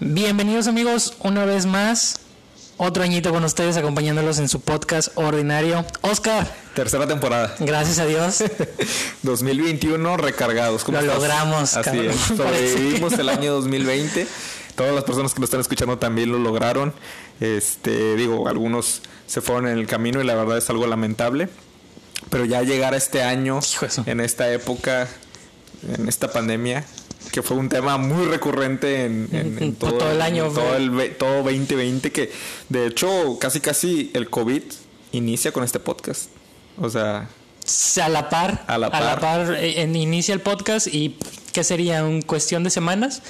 Bienvenidos amigos, una vez más, otro añito con ustedes acompañándolos en su podcast ordinario. Oscar, Tercera temporada. gracias a Dios. 2021 recargados. ¿Cómo Lo estás? logramos, Así cabrón. es. Sobrevivimos el año 2020. Todas las personas que lo están escuchando también lo lograron. Este, digo, algunos se fueron en el camino y la verdad es algo lamentable. Pero ya llegar a este año, en esta época, en esta pandemia, que fue un tema muy recurrente en, en- en Por todo el año, en todo, el, todo 2020, que de hecho casi casi el COVID inicia con este podcast. O sea, A la par, A la par. eh, inicia el podcast y ¿qué sería? ¿Un cuestión de semanas?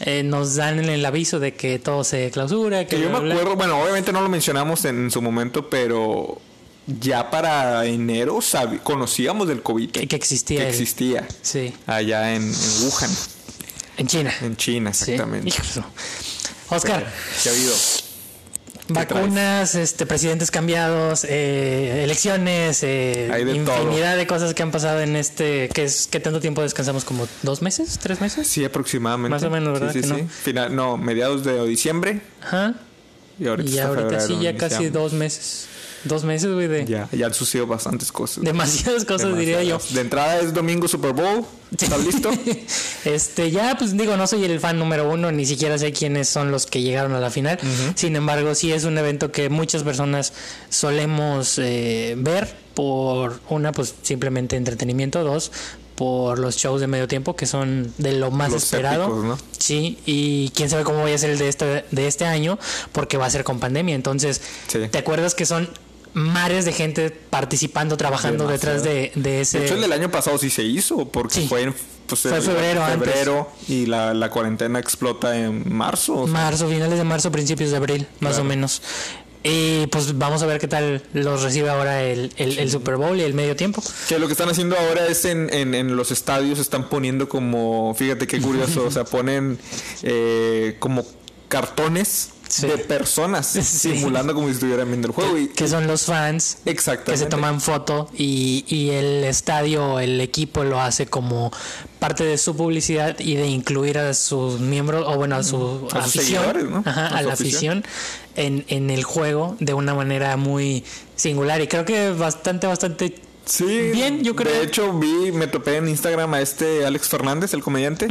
Eh, nos dan el aviso de que todo se clausura. Que Que yo bla, me bla, bla. acuerdo, bueno, obviamente no lo mencionamos en su momento, pero ya para enero conocíamos del COVID. Que- que existía Que el- existía Sí, allá en, en Wuhan, en China. en China, Sí. exactamente. Su- Oscar, ¿Qué ha habido? Vacunas, este, presidentes cambiados, eh, elecciones, eh, de infinidad de cosas que han pasado en este, que es que tanto tiempo descansamos como dos meses, tres meses. Sí, aproximadamente. Más o menos, ¿verdad Sí, sí, no? Final, no, mediados de diciembre Ajá. y ahorita, Y está ahorita febrero, sí, ya casi dos meses. Dos meses, güey, de Ya, ya han sucedido bastantes cosas. demasiadas cosas, diría yo. De entrada es domingo Super Bowl. ¿Estás listo? Este, ya, pues digo, no soy el fan número uno, ni siquiera sé quiénes son los que llegaron a la final. Sin embargo, sí es un evento que muchas personas solemos eh, ver por una, pues simplemente entretenimiento, dos, por los shows de medio tiempo que son de lo más Los esperado. épicos, ¿no? Sí, y quién sabe cómo vaya a ser el de este, de este año, porque va a ser con pandemia. Entonces, Sí. ¿te acuerdas que son mares de gente participando, trabajando detrás de, de ese... De hecho, el del año pasado sí se hizo, porque Sí. fue en pues, Fue el- febrero antes. febrero y la, la cuarentena explota en marzo. o sea, Marzo, finales de marzo, principios de abril, más Claro. o menos. Y pues vamos a ver qué tal los recibe ahora el, el, el Super Bowl y el medio tiempo. Que lo que están haciendo ahora es en, en, en los estadios están poniendo como, fíjate qué curioso, o sea, ponen eh, como cartones Sí. de personas Sí. simulando como si estuvieran viendo el juego. Y, Que son los fans exactamente. que se toman foto y, y el estadio, el equipo lo hace como parte de su publicidad y de incluir a sus miembros o bueno a su A sus afición, ¿no? Ajá, A la afición. afición en, en el juego de una manera muy singular y creo que bastante, bastante Sí, Bien, yo creo. De hecho, vi, me topé en Instagram a este Alex Fernández, el comediante,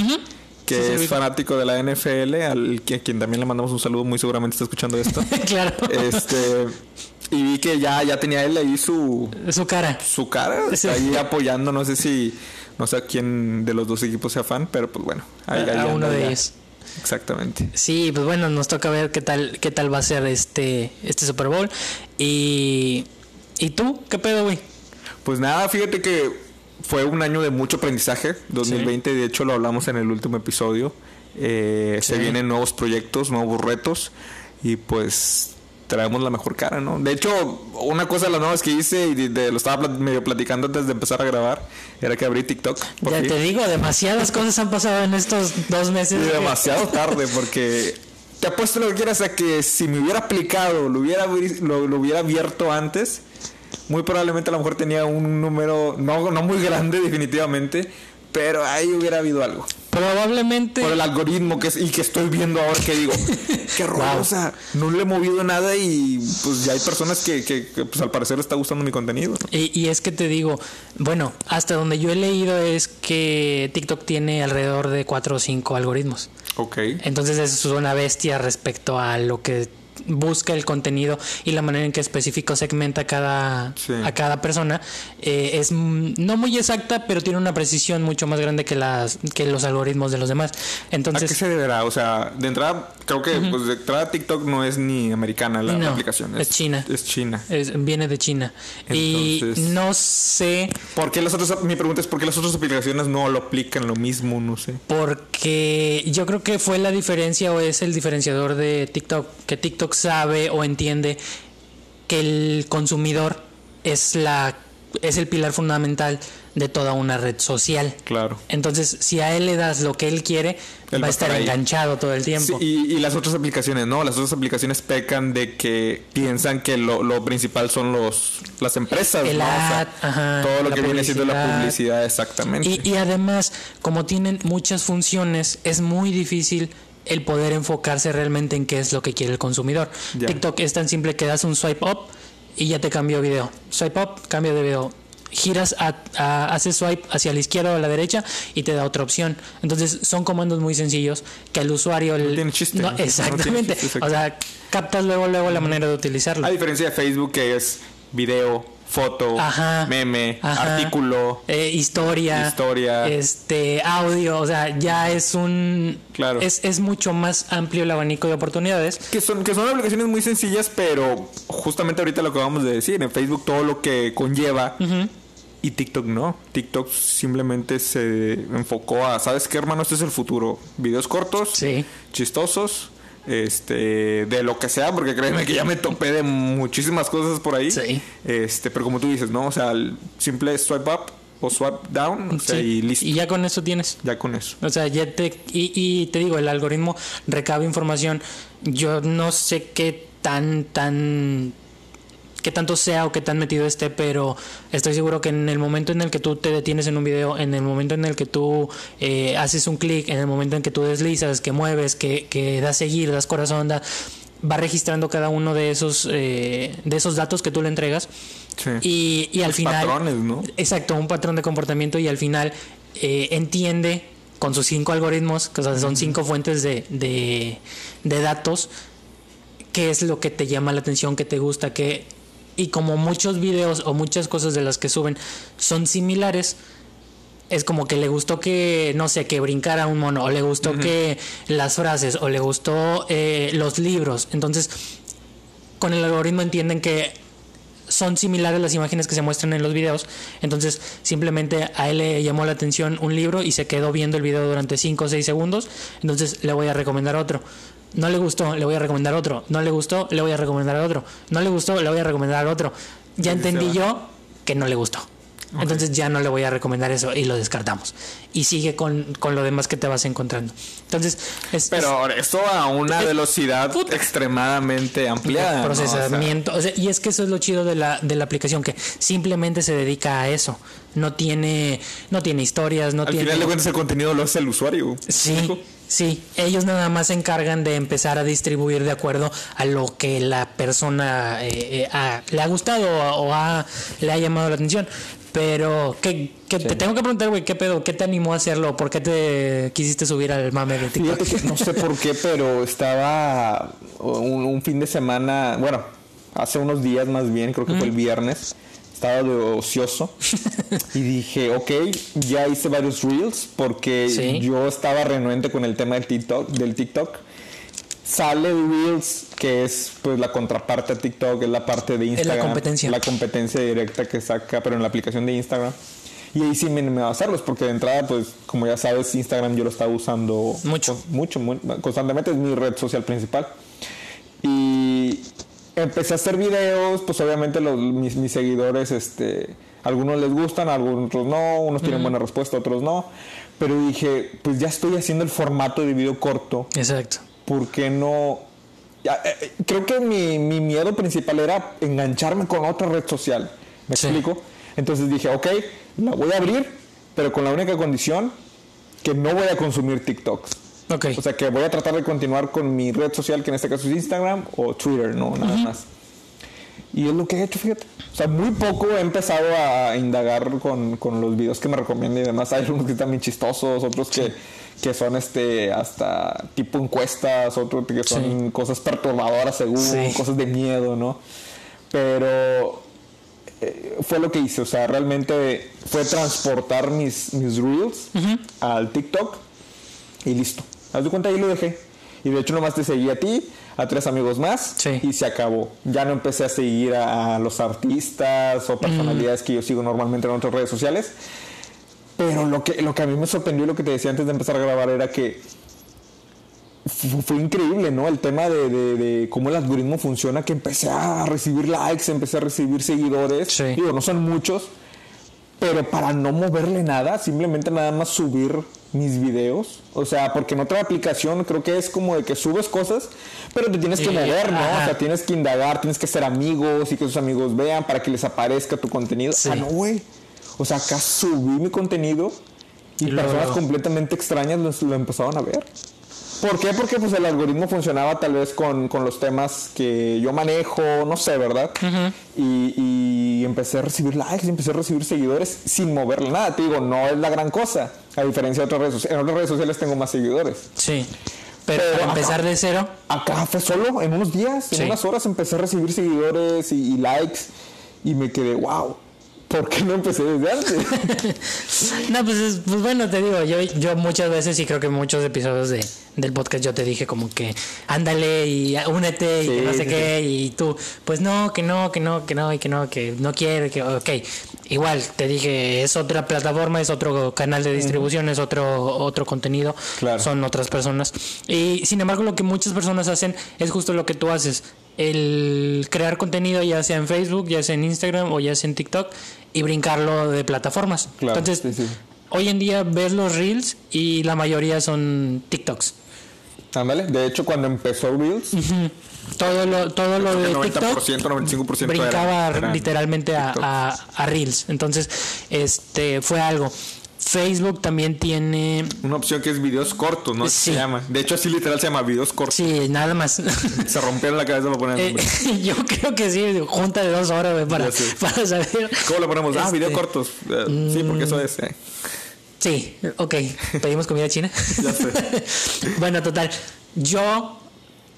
que Sí, sí, es fanático de la NFL, al a quien también le mandamos un saludo, muy seguramente está escuchando esto. claro. este, y vi que ya, ya tenía él ahí su, Su cara. su cara Sí. ahí apoyando, no sé si, no sé a quién de los dos equipos sea fan, pero pues bueno, ahí, ahí a uno de ya. ellos. Exactamente. Sí, pues bueno, nos toca ver qué tal, qué tal va a ser este, este Super Bowl. Y, ¿y tú? ¿Qué pedo, güey? Pues nada, fíjate que fue un año de mucho aprendizaje, 2020, de hecho lo hablamos en el último episodio. Eh, Se Sí. vienen nuevos proyectos, nuevos retos y pues traemos la mejor cara, ¿no? De hecho, una cosa de las nuevas que hice y de- de- lo estaba medio platicando antes de empezar a grabar era que abrí TikTok. Ya te digo, demasiadas cosas han pasado en estos dos meses. Y demasiado tarde porque te apuesto lo que quieras a que si me hubiera aplicado, lo hubiera, lo hubiera abierto antes, muy probablemente a lo mejor tenía un número no, no muy grande definitivamente, pero ahí hubiera habido algo. Probablemente. Por el algoritmo que es, y que estoy viendo ahora que digo, qué raro, o sea, no le he movido nada y pues ya hay personas que, que, que, pues al parecer le está gustando mi contenido. ¿no? Y, y es que te digo, bueno, hasta donde yo he leído es que TikTok tiene alrededor de cuatro o cinco algoritmos. Ok. Entonces eso es una bestia respecto a lo que busca el contenido y la manera en que específico segmenta cada, Sí. a cada persona eh, es no muy exacta pero tiene una precisión mucho más grande que las que los algoritmos de los demás ¿A qué entonces se deberá? O sea, de entrada, creo que pues de entrada TikTok no es ni americana la, aplicación. es China. Es China. es- viene de China y Entonces- no sé ¿Por qué las otras, mi pregunta es por qué las otras aplicaciones no lo aplican lo mismo? No sé. Porque yo creo que fue la diferencia o es el diferenciador de TikTok, que TikTok sabe o entiende que el consumidor es la es el pilar fundamental de toda una red social. Claro. Entonces, si a él le das lo que él quiere, Él va a estar ahí. enganchado todo el tiempo. Sí, y, y las otras aplicaciones, ¿no? Las otras aplicaciones pecan de que piensan que lo, lo principal son los las empresas, El ¿no? O sea, ad, ajá, todo lo que viene siendo la publicidad. publicidad, exactamente. Y, y además, como tienen muchas funciones, es muy difícil el poder enfocarse realmente en qué es lo que quiere el consumidor. Ya. TikTok es tan simple que das un swipe up y ya te cambió video. Swipe up, cambio de video. Giras, a, a- haces swipe hacia la izquierda o a la derecha y te da otra opción. Entonces son comandos muy sencillos que al usuario... el- tiene chiste, no, no tiene exactamente. chiste, o sea, captas luego, luego la manera de utilizarlo. A diferencia de Facebook que es video, foto, Ajá. meme, Ajá. artículo. Eh, historia, Historia. este audio, o sea, ya es un Claro. es, es mucho más amplio el abanico de oportunidades. Que son, que son aplicaciones muy sencillas, pero justamente ahorita lo que acabamos de decir, en Facebook todo lo que conlleva y TikTok no. TikTok simplemente se enfocó a, ¿sabes qué, hermano? Este es el futuro. Videos cortos, Sí. chistosos, este, de lo que sea, porque créeme que ya me topé de muchísimas cosas por ahí. Sí. Este, pero como tú dices, ¿no? O sea, el simple swipe up o swipe down, o sea, Sí. y listo. Y ya con eso tienes. Ya con eso. O sea, ya te y, y te digo, el algoritmo recaba información. Yo no sé qué tan tan qué tanto sea o qué tan metido esté, pero estoy seguro que en el momento en el que tú te detienes en un video, en el momento en el que tú eh, haces un clic, en el momento en que tú deslizas, que mueves, que, que das seguir, das corazón, da- va registrando cada uno de esos eh, de esos datos que tú le entregas Sí. y, y al Los final patrones, ¿no? exacto un patrón de comportamiento y al final eh, entiende con sus cinco algoritmos que o sea, son cinco fuentes de, de, de datos qué es lo que te llama la atención que te gusta que y como muchos videos o muchas cosas de las que suben son similares es como que le gustó que, no sé, que brincara un mono, o le gustó que las frases, o le gustó eh, los libros. Entonces, con el algoritmo entienden que son similares las imágenes que se muestran en los videos. Entonces, simplemente a él le llamó la atención un libro y se quedó viendo el video durante 5 o 6 segundos. Entonces, le voy a recomendar otro. No le gustó, le voy a recomendar otro. No le gustó, le voy a recomendar otro. No le gustó, le voy a recomendar otro. Ya entendí yo que no le gustó. Entonces ya no le voy a recomendar eso y lo descartamos. Y sigue con, con lo demás que te vas encontrando. Entonces, es, Pero eso a una es- velocidad puta. extremadamente es ampliada. ¿no? O sea, procesamiento. O sea, y es que eso es lo chido de la, de la aplicación, que simplemente se dedica a eso. No tiene, no tiene historias, no al tiene. final de cuentas el contenido lo hace el usuario. Sí, sí. Ellos nada más se encargan de empezar a distribuir de acuerdo a lo que la persona eh, eh, le ha gustado o ha, le ha llamado la atención. Pero, ¿qué, qué- te tengo que preguntar, güey, ¿qué pedo? ¿Qué te animó a hacerlo? ¿Por qué te quisiste subir al mame de TikTok? Fíjate que no sé por qué, pero estaba un, un fin de semana, bueno, hace unos días más bien, creo que fue el viernes, estaba de ocioso y dije, ok, ya hice varios reels porque Sí. yo estaba renuente con el tema del TikTok, del TikTok. Sale Reels, que es pues la contraparte a TikTok, es la parte de la Instagram. competencia. La competencia directa que saca, pero en la aplicación de Instagram. Y ahí sí me animé a hacerlos, porque de entrada, pues, como ya sabes, Instagram yo lo estaba usando Mucho. mucho, muy- constantemente, es mi red social principal. Y empecé a hacer videos, pues obviamente los, mis, mis seguidores, este, algunos les gustan, algunos no, unos tienen buena respuesta, otros no. Pero dije, pues ya estoy haciendo el formato de video corto, Exacto. ¿por qué no? Eh, eh, creo que mi, mi miedo principal era engancharme con otra red social. ¿Me Sí. explico? Entonces dije, ok, la voy a abrir, pero con la única condición que no voy a consumir TikToks. O sea que voy a tratar de continuar con mi red social, que en este caso es Instagram o Twitter, no, nada más. Y es lo que he hecho, fíjate. O sea, muy poco he empezado a indagar con, con los videos que me recomiendan y demás. Hay algunos que están bien chistosos, otros que, que son este hasta tipo encuestas, otros que son Sí. cosas perturbadoras según, Sí. cosas de miedo, ¿no? Pero eh, fue lo que hice, o sea, realmente fue transportar mis, mis reels al TikTok y listo. Haz de cuenta, ahí lo dejé. Y de hecho nomás te seguí a ti, a tres amigos más Sí. y se acabó. Ya no empecé a seguir a, a los artistas o personalidades que yo sigo normalmente en otras redes sociales. Pero lo que, lo que a mí me sorprendió y lo que te decía antes de empezar a grabar era que fu- fue increíble, ¿no? El tema de, de- de cómo el algoritmo funciona, que empecé a recibir likes, empecé a recibir seguidores. Sí. Digo, no son muchos, pero para no moverle nada, simplemente nada más subir mis videos. O sea, porque en otra aplicación creo que es como de que subes cosas, pero te tienes que mover, ¿no? ajá. O sea, tienes que indagar, tienes que ser amigos y que tus amigos vean para que les aparezca tu contenido. Sí. Ah, no, güey. O sea, acá subí mi contenido y, Y luego- personas completamente extrañas lo, lo empezaban a ver. ¿Por qué? Porque pues el algoritmo funcionaba tal vez con, con los temas que yo manejo, no sé, ¿verdad? y, y empecé a recibir likes, empecé a recibir seguidores sin moverle nada. Te digo, no es la gran cosa, a diferencia de otras redes sociales. En otras redes sociales tengo más seguidores. Sí. Pero, Pero para acá- empezar de cero, Acá fue solo, en unos días, en Sí. unas horas empecé a recibir seguidores y, y likes y me quedé, wow, ¿por qué no empecé desde antes? No, pues, es- pues bueno, te digo, yo, yo muchas veces y creo que muchos episodios de, del podcast yo te dije como que ándale y únete y Sí, que no sé sí, qué y tú, pues no, que no, que no, que no y que no, que no quiero, que ok. Igual te dije, es otra plataforma, es otro canal de distribución, es otro, otro contenido, Claro. son otras personas. Y sin embargo lo que muchas personas hacen es justo lo que tú haces. El crear contenido ya sea en Facebook, ya sea en Instagram o ya sea en TikTok y brincarlo de plataformas. Claro, Entonces, sí, sí. hoy en día ves los reels y la mayoría son TikToks. Ándale, de hecho cuando empezó Reels, Todo lo, todo lo de el TikTok 90%, 95% brincaba literalmente a, a- a reels. Entonces, este fue algo. Facebook también tiene. una opción que es videos cortos, ¿no? Sí. Se llama. De hecho así literal se llama videos cortos. Sí, nada más. Se rompieron la cabeza para poner el Eh, nombre. yo creo que sí, junta de dos horas güey, para, para saber. ¿Cómo le ponemos? Ah, Este, videos cortos. Eh, Sí, porque eso es. eh. Sí, ok. Pedimos comida china. Ya sé. bueno, total. Yo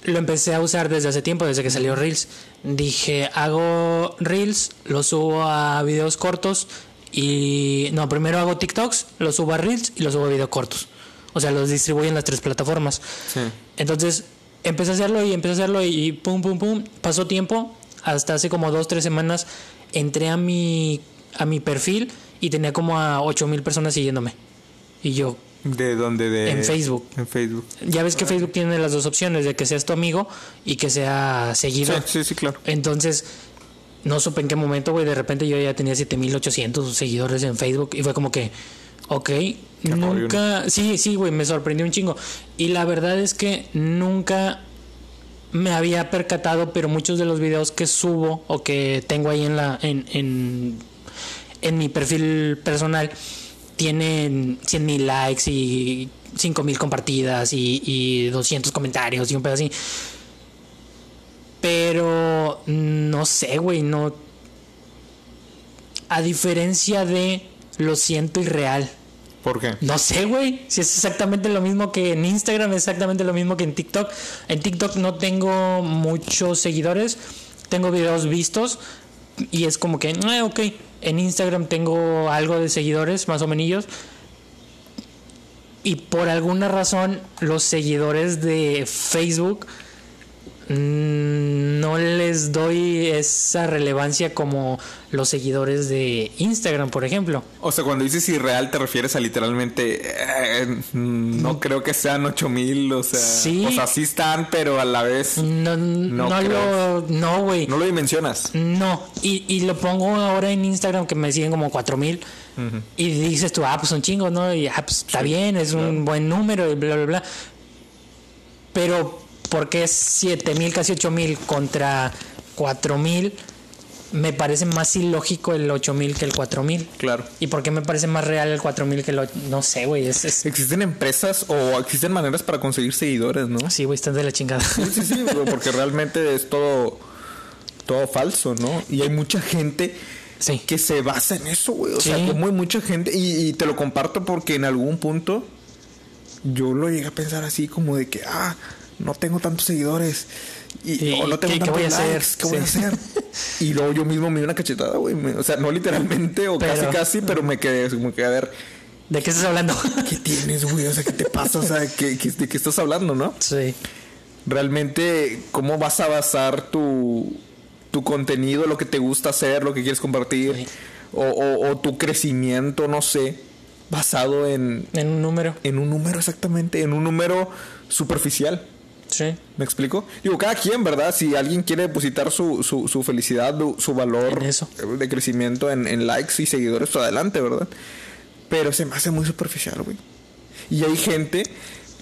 lo empecé a usar desde hace tiempo, desde que salió Reels. Dije, hago Reels, lo subo a videos cortos y... No, primero hago TikToks, lo subo a Reels y lo subo a videos cortos. O sea, los distribuyo en las tres plataformas. Sí. Entonces, empecé a hacerlo y empecé a hacerlo y pum, pum, pum. Pasó tiempo. Hasta hace como dos, tres semanas entré a mi, a mi perfil y tenía como a 8 mil personas siguiéndome. Y yo, ¿De dónde? De... En Facebook. En Facebook. ya ves que Facebook tiene las dos opciones, de que seas tu amigo y que sea Sí, seguido. sí, sí, claro. Entonces, no supe en qué momento, güey, de repente yo ya tenía 7800 seguidores en Facebook y fue como que, ok, nunca, sí, sí, güey, me sorprendió un chingo. Y la verdad es que nunca me había percatado, pero muchos de los videos que subo o que tengo ahí en la en, en, en mi perfil personal tienen 100 mil likes y 5 mil compartidas y, y 200 comentarios y un pedo así. Pero no sé, güey, no. A diferencia de lo siento irreal. ¿Por qué? No sé, güey. Si es exactamente lo mismo que en Instagram, exactamente lo mismo que en TikTok. En TikTok no tengo muchos seguidores. Tengo videos vistos. Y es como que, ah, ok. En Instagram tengo algo de seguidores, más o menos. Y por alguna razón, los seguidores de Facebook no les doy esa relevancia como los seguidores de Instagram, por ejemplo. O sea, cuando dices irreal te refieres a literalmente... eh, no creo que sean 8000, o sea... Sí. O sea, sí están, pero a la vez No, no, creo. lo. No, güey. no lo dimensionas. No. Y, y lo pongo ahora en Instagram que me siguen como 4000. Y dices tú, ah, pues son chingos, ¿no? Y ah, pues está bien, es un buen número y bla, bla, bla. Pero, ¿por qué es 7000, casi 8000 contra 4000? Me parece más ilógico el 8000 que el 4000. Claro. ¿Y por qué me parece más real el 4000 que el 8? No sé, güey. Es, es- ¿Existen empresas o existen maneras para conseguir seguidores, no? Sí, güey, están de la chingada. Sí, sí, sí, porque realmente es todo, todo falso, ¿no? Y hay mucha gente Sí. que se basa en eso, güey. O sea, como hay mucha gente, y, y te lo comparto porque en algún punto yo lo llegué a pensar así como de que, ah, no tengo tantos seguidores. Y, ¿Y o no tengo qué- voy a hacer? ¿qué voy a hacer? Y luego yo mismo me di una cachetada, güey. O sea, no literalmente o Pero- casi casi, pero me quedé como que a ver, ¿De qué estás hablando? ¿qué tienes, güey? O sea, ¿qué te pasa? O sea, ¿qué, qué- ¿de qué estás hablando, no? sí. realmente cómo vas a basar tu, tu contenido, lo que te gusta hacer, lo que quieres compartir, Sí. o, o- o tu crecimiento, no sé, basado en, En un número. en un número exactamente, en un número superficial. Sí. ¿Me explico? Digo, cada quien, ¿verdad? Si alguien quiere depositar su, su, su felicidad, su valor eso. de crecimiento en, en likes y seguidores, pues adelante, ¿verdad? Pero se me hace muy superficial, güey. Y hay gente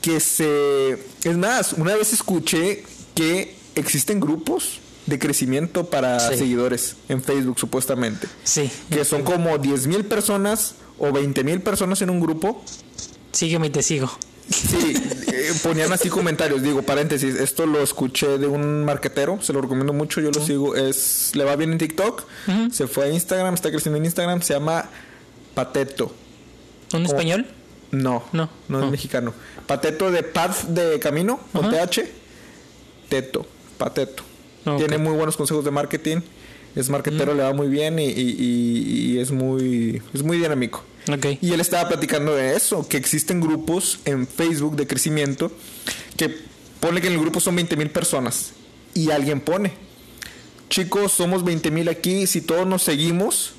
que se... Es más, una vez escuché que existen grupos de crecimiento para Sí. seguidores en Facebook, supuestamente. Sí. Que son como 10 mil personas o 20 mil personas en un grupo Sígueme y te sigo. Sí, eh, ponían así comentarios, digo, paréntesis, esto lo escuché de un marquetero, se lo recomiendo mucho, yo lo sigo, es le va bien en TikTok, se fue a Instagram, está creciendo en Instagram, se llama Pateto. ¿Un español? No, No. no, es Ah. mexicano. Pateto de Path de Camino, con Ajá. TH. Teto, Pateto. Tiene muy buenos consejos de marketing. Es marketero, le va muy bien y, y- y- y es muy es muy dinámico. Ok. Y él estaba platicando de eso, que existen grupos en Facebook de crecimiento que pone que en el grupo son 20 mil personas y alguien pone, chicos, somos 20 mil aquí, si todos nos seguimos,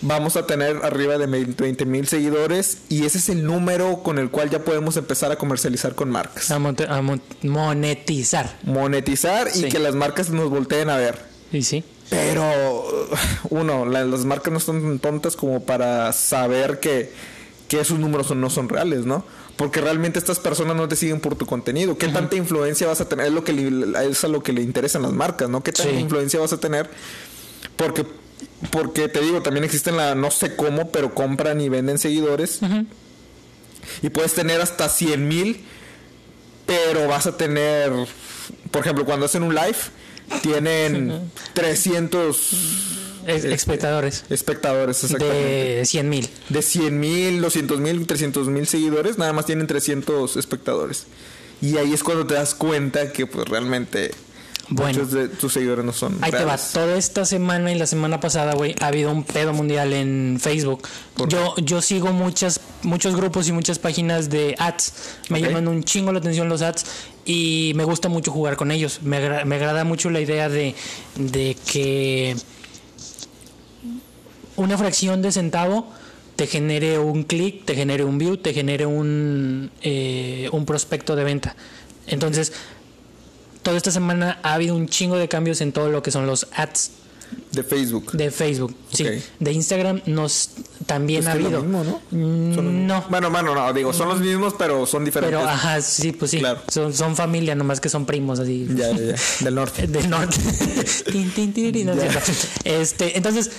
vamos a tener arriba de 20 mil seguidores y ese es el número con el cual ya podemos empezar a comercializar con marcas. A, a mon- monetizar. Monetizar y Sí. que las marcas nos volteen a ver. Y sí. Pero, uno, la- las marcas no son tan tontas como para saber que, que esos números son- no son reales, ¿no? Porque realmente estas personas no te siguen por tu contenido. ¿Qué tanta influencia vas a tener? Es, lo que le- es a lo que le interesan las marcas, ¿no? ¿Qué tanta Sí. influencia vas a tener? Porque, porque te digo, también existen la, no sé cómo, pero compran y venden seguidores. Y puedes tener hasta 100 mil, pero vas a tener, por ejemplo, cuando hacen un live, tienen 300 Es- espectadores. espectadores, exactamente. De 100 mil. De 100 mil, 200 mil, 300 mil seguidores, nada más tienen 300 espectadores. Y ahí es cuando te das cuenta que pues realmente Bueno. muchos de tus seguidores no son Ahí te va. reales. Toda esta semana y la semana pasada, güey, ha habido un pedo mundial en Facebook. Yo, yo sigo muchas, muchos grupos y muchas páginas de ads. Me llaman un chingo la atención los ads y me gusta mucho jugar con ellos. Me, agra- me agrada mucho la idea de, de que una fracción de centavo te genere un clic, te genere un view, te genere un, eh, un prospecto de venta. Entonces, toda esta semana ha habido un chingo de cambios en todo lo que son los ads De Facebook. de Facebook. Sí, de Instagram nos también Es ha es lo habido. mismo, ¿no? Mm, Son los mismos. No, Bueno, bueno, no, digo, son los mismos, pero son diferentes. pero ajá, sí, pues sí. Claro. Son, son familia, nomás que son primos así. Ya, ya, ya. Del norte. Del norte. Tin, no. Este, entonces,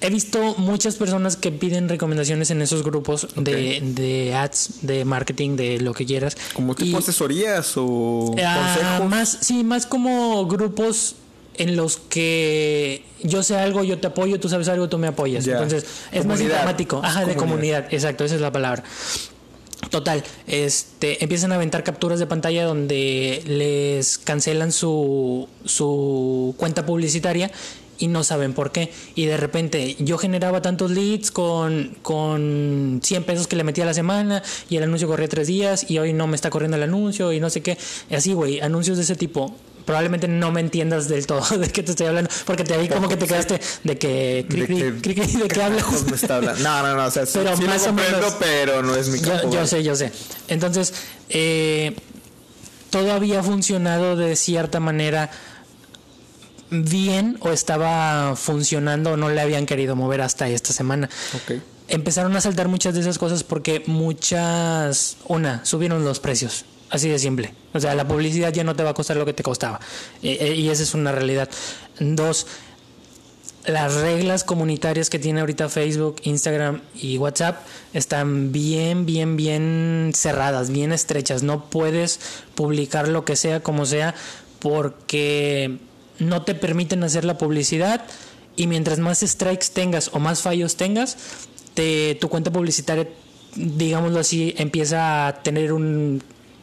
he visto muchas personas que piden recomendaciones en esos grupos de, de ads, de marketing, de lo que quieras. Como tipo Y- asesorías o Ah, consejos. más, sí, más como grupos en los que yo sé algo, yo te apoyo, tú sabes algo, tú me apoyas. Ya. Entonces, es más informático. Ajá, de comunidad. Exacto, esa es la palabra. Total, este, empiezan a aventar capturas de pantalla donde les cancelan su, su cuenta publicitaria y no saben por qué. Y de repente yo generaba tantos leads con, con 100 pesos que le metía a la semana y el anuncio corría tres días y hoy no me está corriendo el anuncio y no sé qué. Así, güey, anuncios de ese tipo. Probablemente no me entiendas del todo de qué te estoy hablando, porque te ahí como que te quedaste de que... cri, de cri, que cri, cri, ¿De qué hablas? carajos me está hablando. No, no, no, o sea, sí- Pero sí, más lo o comprendo, menos. pero no es mi campo. Yo, yo sé, yo sé. Entonces, eh, todo había funcionado de cierta manera bien o estaba funcionando o no le habían querido mover hasta esta semana. Empezaron a saltar muchas de esas cosas porque muchas, una, subieron los precios. Así de simple. O sea, la publicidad ya no te va a costar lo que te costaba. Eh, y esa es una realidad. Dos, las reglas comunitarias que tiene ahorita Facebook, Instagram y WhatsApp están bien, bien, bien cerradas, bien estrechas. No puedes publicar lo que sea como sea porque no te permiten hacer la publicidad y mientras más strikes tengas o más fallos tengas, te, tu cuenta publicitaria, digámoslo así, empieza a tener un,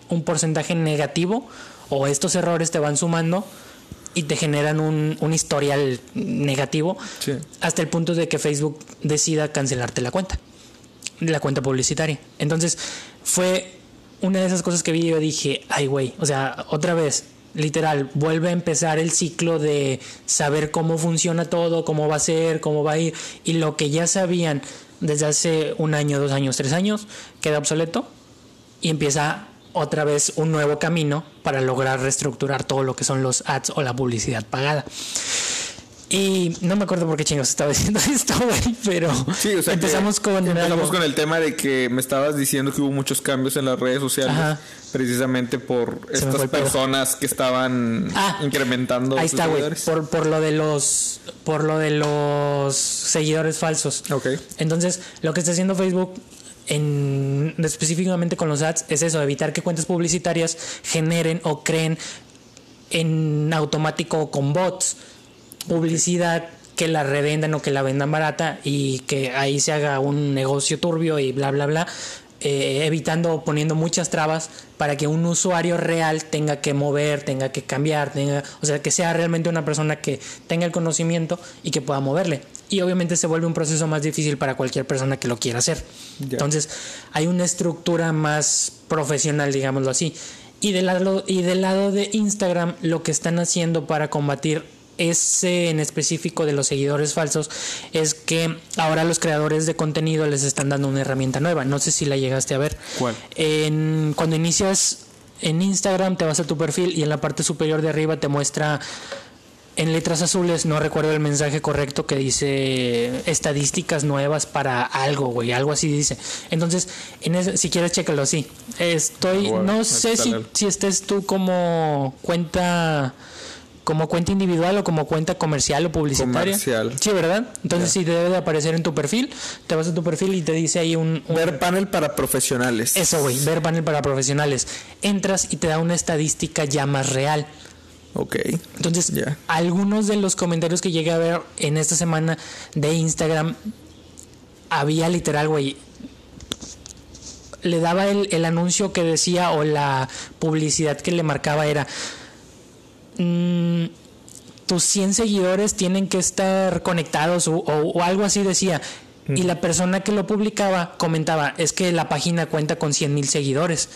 un porcentaje negativo o estos errores te van sumando y te generan un, un historial negativo Sí. hasta el punto de que Facebook decida cancelarte la cuenta, la cuenta publicitaria. Entonces fue una de esas cosas que vi y yo dije, ay güey, o sea, otra vez, literal, vuelve a empezar el ciclo de saber cómo funciona todo, cómo va a ser, cómo va a ir, y lo que ya sabían desde hace un año, dos años, tres años, queda obsoleto y empieza otra vez un nuevo camino para lograr reestructurar todo lo que son los ads o la publicidad pagada. Y no me acuerdo por qué chingos estaba diciendo esto, güey, pero Sí, o sea, que empezamos con empezamos algo- con el tema de que me estabas diciendo que hubo muchos cambios en las redes sociales Ajá. precisamente por Se estas personas que estaban Ah, incrementando Ahí sus está, güey, seguidores. por, por lo de los por lo de los seguidores falsos. Ok. Entonces, lo que está haciendo Facebook en, específicamente con los ads es eso, evitar que cuentas publicitarias generen o creen en automático con bots publicidad que la revendan o que la vendan barata y que ahí se haga un negocio turbio y bla bla bla eh, evitando poniendo muchas trabas para que un usuario real tenga que mover, tenga que cambiar, tenga, o sea, que sea realmente una persona que tenga el conocimiento y que pueda moverle. Y obviamente se vuelve un proceso más difícil para cualquier persona que lo quiera hacer. Entonces, hay una estructura más profesional, digámoslo así. Y del lado, y del lado de Instagram, lo que están haciendo para combatir ese en específico de los seguidores falsos es que ahora los creadores de contenido les están dando una herramienta nueva. No sé si la llegaste a ver. ¿Cuál? En, cuando inicias en Instagram, te vas a tu perfil y en la parte superior de arriba te muestra en letras azules, no recuerdo el mensaje correcto que dice estadísticas nuevas para algo, güey, algo así dice. Entonces, en ese- si quieres, chécalo así. Estoy, Bueno, no sé si, si estés tú como cuenta como cuenta individual o como cuenta comercial o publicitaria. Comercial. Sí, ¿verdad? Entonces sí debe de aparecer en tu perfil. Te vas a tu perfil y te dice ahí un, un- Ver panel para profesionales. eso, güey, ver panel para profesionales. Entras y te da una estadística ya más real. Ok. Entonces, algunos de los comentarios que llegué a ver en esta semana de Instagram, había literal, güey. Le daba el, el anuncio que decía o la publicidad que le marcaba era. Mm, tus 100 seguidores tienen que estar conectados o, o- o algo así decía. Y la persona que lo publicaba comentaba, es que la página cuenta con 100 mil seguidores.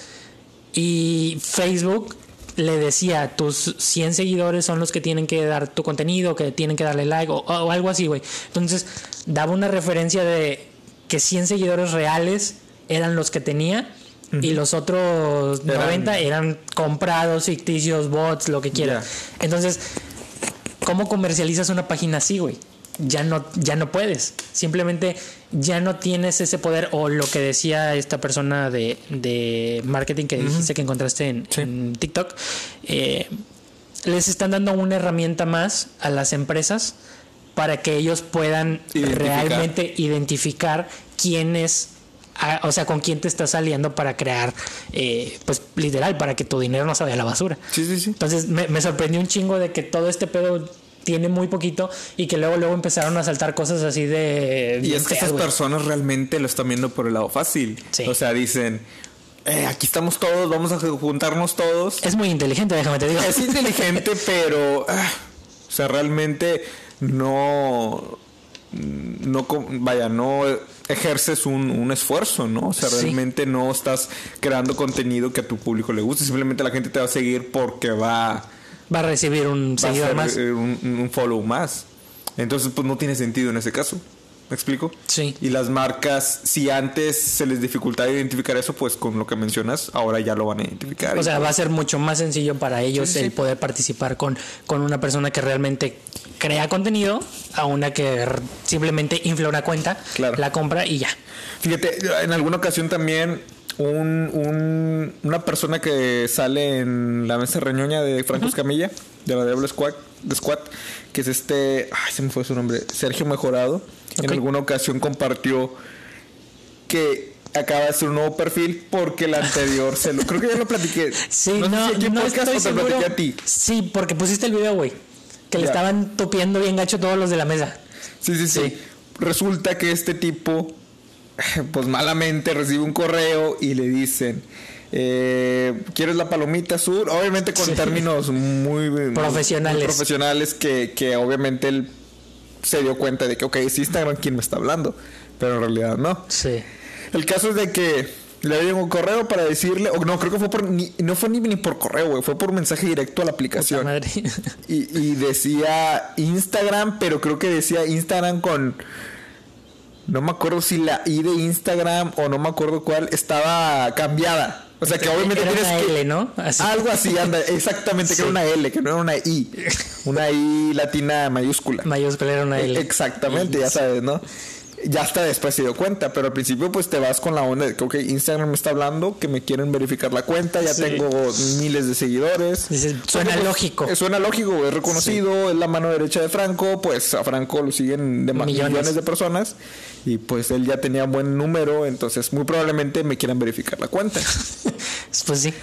Y Facebook le decía, tus 100 seguidores son los que tienen que dar tu contenido, que tienen que darle like o, o algo así, güey. Entonces, daba una referencia de que 100 seguidores reales eran los que tenía y los otros Eran- 90 eran comprados, ficticios, bots, lo que quieras. Entonces, ¿cómo comercializas una página así, güey? Ya no, ya no puedes. Simplemente ya no tienes ese poder. O lo que decía esta persona de, de marketing que dijiste que encontraste en, Sí. en TikTok. eh, les están dando una herramienta más a las empresas para que ellos puedan Identificar. realmente identificar quién es a- o sea, con quién te estás saliendo para crear, eh, pues literal, para que tu dinero no se vaya a la basura. Sí, sí, sí. Entonces me, me sorprendió un chingo de que todo este pedo tiene muy poquito y que luego luego empezaron a saltar cosas así de Y es que estas güey. personas realmente lo están viendo por el lado fácil. Sí. O sea, dicen, eh, aquí estamos todos, vamos a juntarnos todos. es muy inteligente, déjame te digo. Es inteligente, pero. ah, o sea, realmente no. No, vaya, no ejerces un, un esfuerzo, ¿no? O sea, Sí. realmente no estás creando contenido que a tu público le guste. Simplemente la gente te va a seguir porque va, Va a recibir un seguidor más. eh, un, un follow más. Entonces, pues no tiene sentido en ese caso. ¿Me explico? Sí. Y las marcas, si antes se les dificultaba identificar eso, pues con lo que mencionas, ahora ya lo van a identificar. O sea, va a ser mucho más sencillo para ellos Sí, sí, el poder participar con, con una persona que realmente crea contenido a una que simplemente infla una cuenta, Claro. la compra y ya. Fíjate, en alguna ocasión también un, un- una persona que sale en la mesa reñoña de Franco Escamilla, de la Diablo Squad, Squad, que es este, ay, se me fue su nombre, Sergio Mejorado, en alguna ocasión compartió que acaba de hacer un nuevo perfil porque el anterior se lo, creo que ya lo platiqué. Sí, no, no, sé si no estoy seguro. platiqué a ti. Sí, porque pusiste el video, güey. Que le estaban tupiendo bien gacho todos los de la mesa. Sí, sí, sí, Sí. Resulta que este tipo, pues malamente recibe un correo y le dicen, eh, ¿quieres la palomita azul? Obviamente con Sí. términos muy Profesionales. muy profesionales que, que obviamente él se dio cuenta de que, ok, es Instagram quien me está hablando, pero en realidad no. Sí. El caso es de que le llegó un correo para decirle, o no, creo que fue por, ni- no fue ni, ni por correo, güey, fue por mensaje directo a la aplicación. madre. Y, y decía Instagram, pero creo que decía Instagram con. No me acuerdo si la I de Instagram o no me acuerdo cuál estaba cambiada. O sea que obviamente Era tienes una que... L, ¿no? Así. Algo así, anda, exactamente, que Sí. era una L, que no era una I. Una I latina mayúscula. Mayúscula era una L. Exactamente, ya sabes, ¿no? Ya hasta después se dio cuenta, pero al principio pues te vas con la onda de que, ok, Instagram me está hablando, que me quieren verificar la cuenta, ya Sí. tengo miles de seguidores. Dices, suena Porque, pues, lógico. eh, Suena lógico, es reconocido, es la mano derecha de Franco, pues a Franco lo siguen de Millones. millones. de personas y pues él ya tenía buen número, entonces muy probablemente me quieran verificar la cuenta. Pues sí.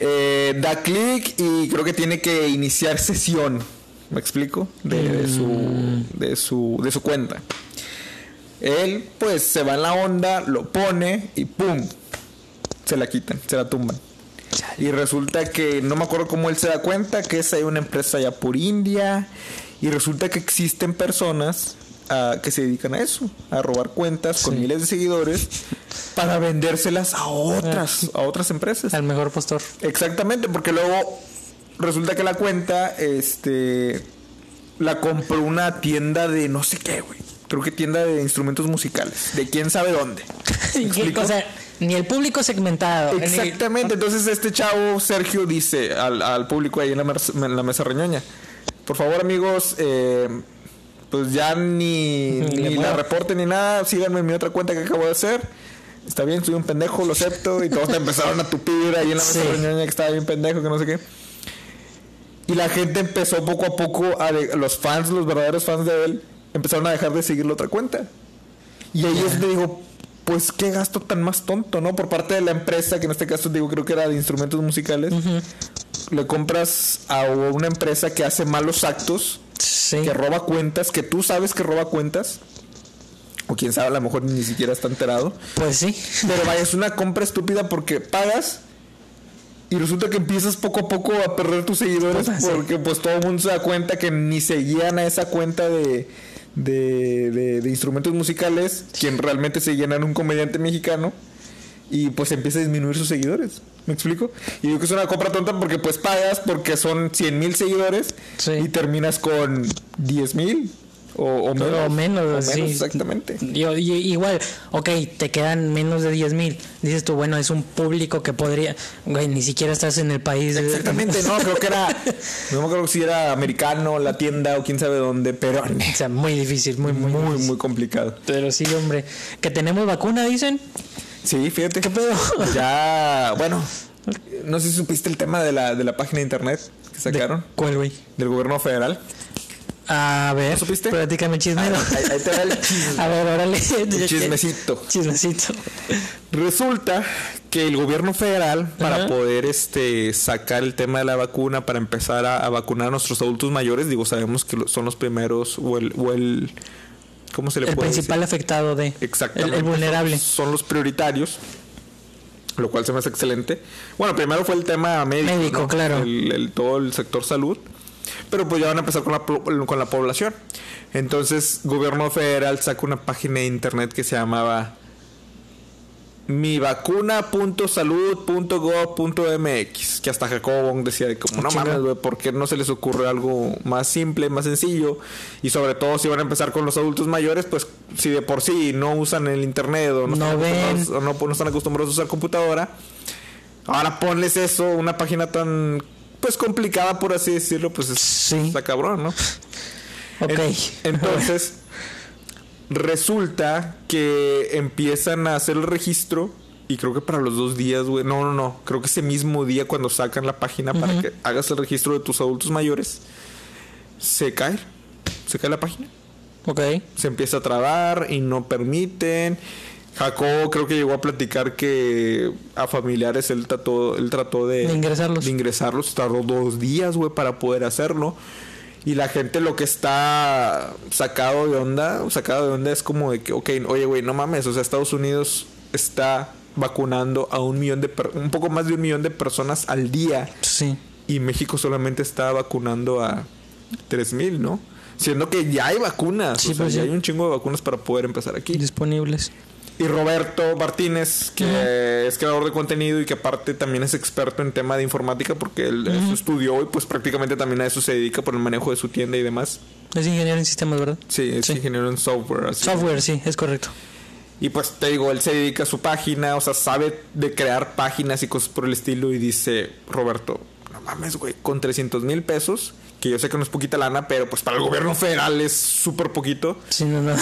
Eh, da clic y creo que tiene que iniciar sesión. ¿Me explico? De, de su, de, su, de su cuenta. Él, pues, se va en la onda, lo pone y ¡pum! Se la quitan, se la tumban. Y resulta que no me acuerdo cómo él se da cuenta que es ahí una empresa ya por India. Y resulta que existen personas ah, que se dedican a eso, a robar cuentas con miles de seguidores para vendérselas a otras, a otras empresas. Al mejor postor. Exactamente, porque luego resulta que la cuenta, este, la compró una tienda de no sé qué, güey. Creo que tienda de instrumentos musicales, de quién sabe dónde. ¿Me ¿Qué explico? cosa? Ni el público segmentado. Exactamente, entonces este chavo Sergio dice al, al público ahí en la, mer- en la mesa reñoña, por favor amigos, eh, pues ya ni, Ni la reporte ni nada, síganme en mi otra cuenta que acabo de hacer. Está bien, soy un pendejo, lo acepto. Y todos te empezaron a tupir ahí en la mesa Sí. reñoña que estaba bien pendejo, que no sé qué. Y la gente empezó poco a poco, a los fans, los verdaderos fans de él, empezaron a dejar de seguir la otra cuenta. Y ahí es donde digo, pues qué gasto tan más tonto, ¿no? Por parte de la empresa, que en este caso digo, creo que era de instrumentos musicales. Le compras a una empresa que hace malos actos, Sí. que roba cuentas, que tú sabes que roba cuentas. O quién sabe, a lo mejor ni siquiera está enterado. Pues sí. Pero vaya, es una compra estúpida porque pagas y resulta que empiezas poco a poco a perder tus seguidores sí. porque pues todo el mundo se da cuenta que ni seguían a esa cuenta de, de, de- de instrumentos musicales, quien realmente seguían a un comediante mexicano y pues empieza a disminuir sus seguidores. ¿Me explico? Y digo que es una compra tonta porque pues pagas porque son 100 mil seguidores Sí. y terminas con 10 mil o, o menos. O menos, O sí. exactamente. Yo, igual, ok, te quedan menos de 10 mil. Dices tú, bueno, es un público que podría. Güey, ni siquiera estás en el país. Exactamente, no, creo que era, no me acuerdo si era americano, la tienda o quién sabe dónde, pero O sea, muy difícil, muy, muy, muy, difícil. muy complicado. Pero sí, hombre. Que tenemos vacuna, dicen. Sí, fíjate. ¿Qué pedo? Ya, bueno, no sé si supiste el tema de la, de la página de internet que sacaron ¿Cuál, güey? del gobierno federal. A ver, ¿No supiste? platícame chismero. Ah, ahí- ahí te va el chisme. A ver, órale. Chismecito. Chismecito. Resulta que el gobierno federal, para Ajá. poder este sacar el tema de la vacuna, para empezar a, a vacunar a nuestros adultos mayores, digo, sabemos que son los primeros o el, o el ¿cómo se le El puede principal decir? afectado de. Exactamente. El, el vulnerable. Son, son los prioritarios. Lo cual se me hace excelente. Bueno, primero fue el tema médico. Médico, ¿no? claro. El, el- todo el sector salud. Pero pues ya van a empezar con la, con la población. Entonces, gobierno federal saca una página de internet que se llamaba mivacuna.salud.gov.mx que hasta Jacobo Wong decía de como no Chinga. mames güey, ¿por qué no se les ocurre algo más simple, más sencillo? Y sobre todo si van a empezar con los adultos mayores, pues si de por sí no usan el internet o no, No están, acostumbrados, o no, no están acostumbrados a usar computadora, ahora ponles eso, una página tan pues complicada por así decirlo, pues es- Sí. está cabrón, ¿no? Ok. En- entonces, resulta que empiezan a hacer el registro. Y creo que para los dos días, güey. No, no, no. Creo que ese mismo día, cuando sacan la página para que hagas el registro de tus adultos mayores, se cae. Se cae la página. Ok. Se empieza a trabar y no permiten. Jacobo creo que llegó a platicar que a familiares él trató, él trató de, De ingresarlos. de ingresarlos. Tardó dos días, güey, para poder hacerlo. Y la gente lo que está sacado de onda, sacado de onda es como de que, ok, oye, güey, no mames, o sea, Estados Unidos está vacunando a un millón de, un poco más de un millón de personas al día Sí. y México solamente está vacunando a 3000, ¿no? Siendo que ya hay vacunas, Sí, o sea, pues ya sí. hay un chingo de vacunas para poder empezar aquí. Disponibles. Y Roberto Martínez, que es creador de contenido y que aparte también es experto en tema de informática porque él estudió y pues prácticamente también a eso se dedica por el manejo de su tienda y demás. Es ingeniero en sistemas, ¿verdad? Sí, es Sí. ingeniero en software. así. Software, sí, es correcto. Y pues te digo, él se dedica a su página, o sea, sabe de crear páginas y cosas por el estilo. Y dice, Roberto, no mames, güey, con 300 mil pesos, que yo sé que no es poquita lana, pero pues para el gobierno federal es súper poquito. Sí, no, no.